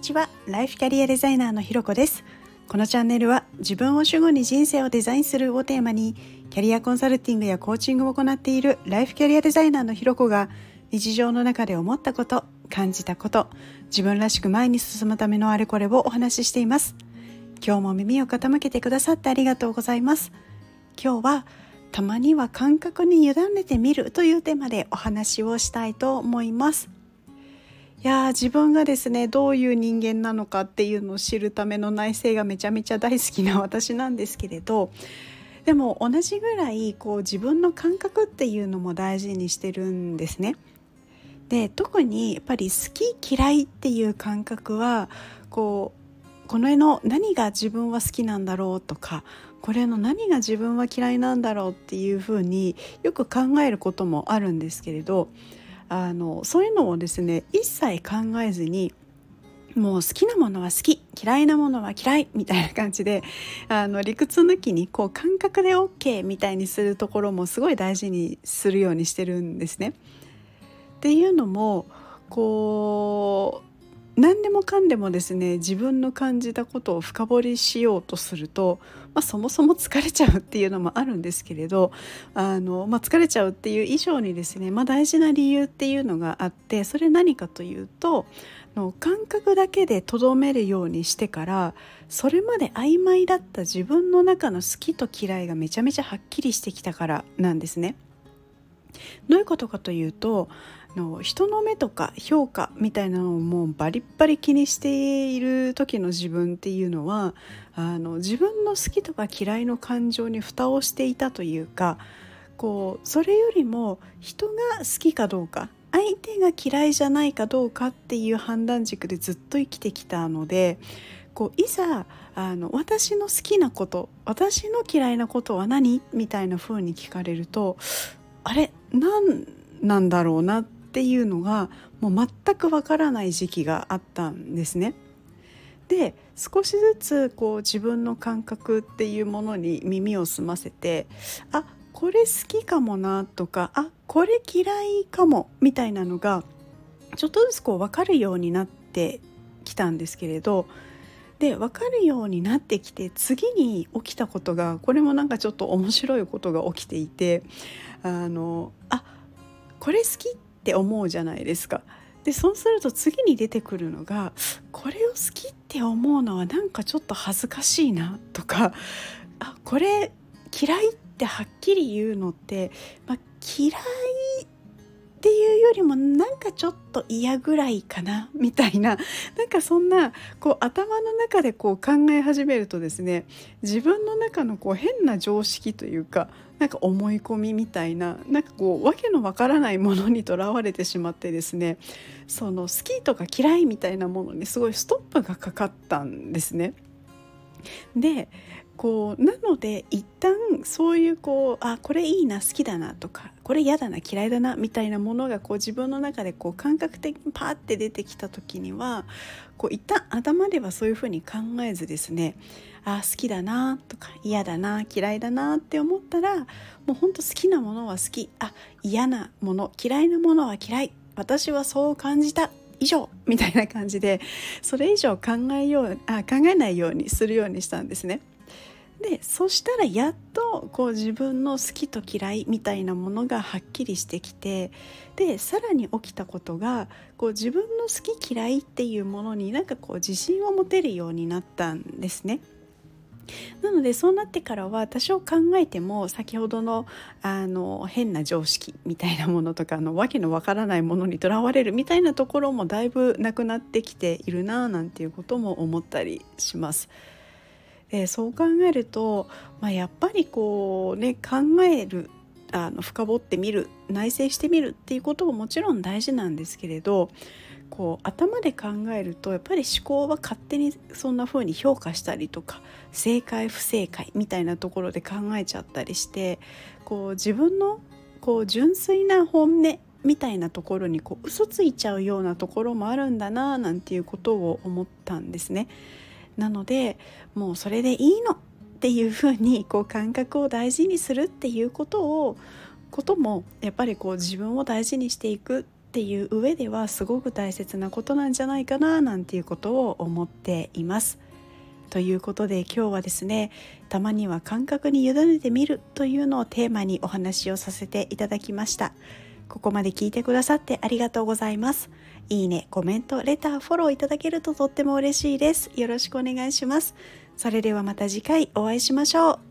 ちは。ライフキャリアデザイナーのひろこです。このチャンネルは自分を主語に人生をデザインするをテーマにキャリアコンサルティングやコーチングを行っているライフキャリアデザイナーのひろこが日常の中で思ったこと感じたこと自分らしく前に進むためのあれこれをお話ししています。今日も耳を傾けてくださってありがとうございます。今日はたまには感覚に委ねてみるというテーマでお話をしたいと思います。いや自分がですねどういう人間なのかっていうのを知るための内省がめちゃめちゃ大好きな私なんですけれどでも同じぐらいこう自分の感覚っていうのも大事にしてるんですね。で特にやっぱり好き嫌いっていう感覚はこうこの絵の何が自分は好きなんだろうとかこれの何が自分は嫌いなんだろうっていうふうによく考えることもあるんですけれどあのそういうのをですね一切考えずにもう好きなものは好き嫌いなものは嫌いみたいな感じであの理屈抜きにこう感覚で OK みたいにするところもすごい大事にするようにしてるんですね。っていうのもこう何でもかんでもですね自分の感じたことを深掘りしようとすると、まあ、そもそも疲れちゃうっていうのもあるんですけれどあの、まあ、疲れちゃうっていう以上にですね、まあ、大事な理由っていうのがあってそれ何かというとの感覚だけでとどめるようにしてからそれまで曖昧だった自分の中の好きと嫌いがめちゃめちゃはっきりしてきたからなんですね。どういうことかというとの人の目とか評価みたいなのをもうバリッバリ気にしている時の自分っていうのはあの自分の好きとか嫌いの感情に蓋をしていたというかこうそれよりも人が好きかどうか相手が嫌いじゃないかどうかっていう判断軸でずっと生きてきたのでこういざあの私の好きなこと私の嫌いなことは何？みたいな風に聞かれるとあれ何なんだろうなっていうのがもう全くわからない時期があったんですね。で少しずつこう自分の感覚っていうものに耳を澄ませてあこれ好きかもなとかあこれ嫌いかもみたいなのがちょっとずつこう分かるようになってきたんですけれどで分かるようになってきて次に起きたことがこれもなんかちょっと面白いことが起きていてあのあこれ好きって思うじゃないですか。でそうすると次に出てくるのがこれを好きって思うのはなんかちょっと恥ずかしいなとかあこれ嫌いってはっきり言うのって、まあ、嫌いっていうよりもなんかちょっと嫌ぐらいかなみたいな なんかそんなこう頭の中でこう考え始めるとですね自分の中のこう変な常識というかなんか思い込みみたいななんかこう訳のわからないものにとらわれてしまってですねその好きとか嫌いみたいなものにすごいストップがかかったんですね。でこうなので一旦そういうこうあこれいいな好きだなとかこれ嫌だな嫌いだなみたいなものがこう自分の中でこう感覚的にパーって出てきた時にはこう一旦頭ではそういうふうに考えずですねあ好きだなとか嫌だな嫌いだなって思ったらもうほんと好きなものは好きあ嫌なもの嫌いなものは嫌い私はそう感じた以上みたいな感じでそれ以上考えようあ考えないようにするようにしたんですね。でそしたらやっとこう自分の好きと嫌いみたいなものがはっきりしてきてでさらに起きたことがこう自分の好き嫌いっていうものになんかこう自信を持てるようになったんですね。なのでそうなってからは多少考えても先ほどのあの変な常識みたいなものとかのわけのわからないものにとらわれるみたいなところもだいぶなくなってきているななんていうことも思ったりします。でそう考えると、まあ、やっぱりこうね考えるあの深掘ってみる内省してみるっていうことももちろん大事なんですけれどこう頭で考えるとやっぱり思考は勝手にそんな風に評価したりとか正解不正解みたいなところで考えちゃったりしてこう自分のこう純粋な本音みたいなところにこう嘘ついちゃうようなところもあるんだななんていうことを思ったんですね。なのでもうそれでいいのっていうふうに こう感覚を大事にするっていうことをこともやっぱりこう自分を大事にしていくっていう上ではすごく大切なことなんじゃないかななんていうことを思っています。ということで今日はですねたまには感覚に委ねてみるというのをテーマにお話をさせていただきましたここまで聞いてくださってありがとうございます。いいねコメントレターフォローいただけるととっても嬉しいです。よろしくお願いします。それではまた次回お会いしましょう。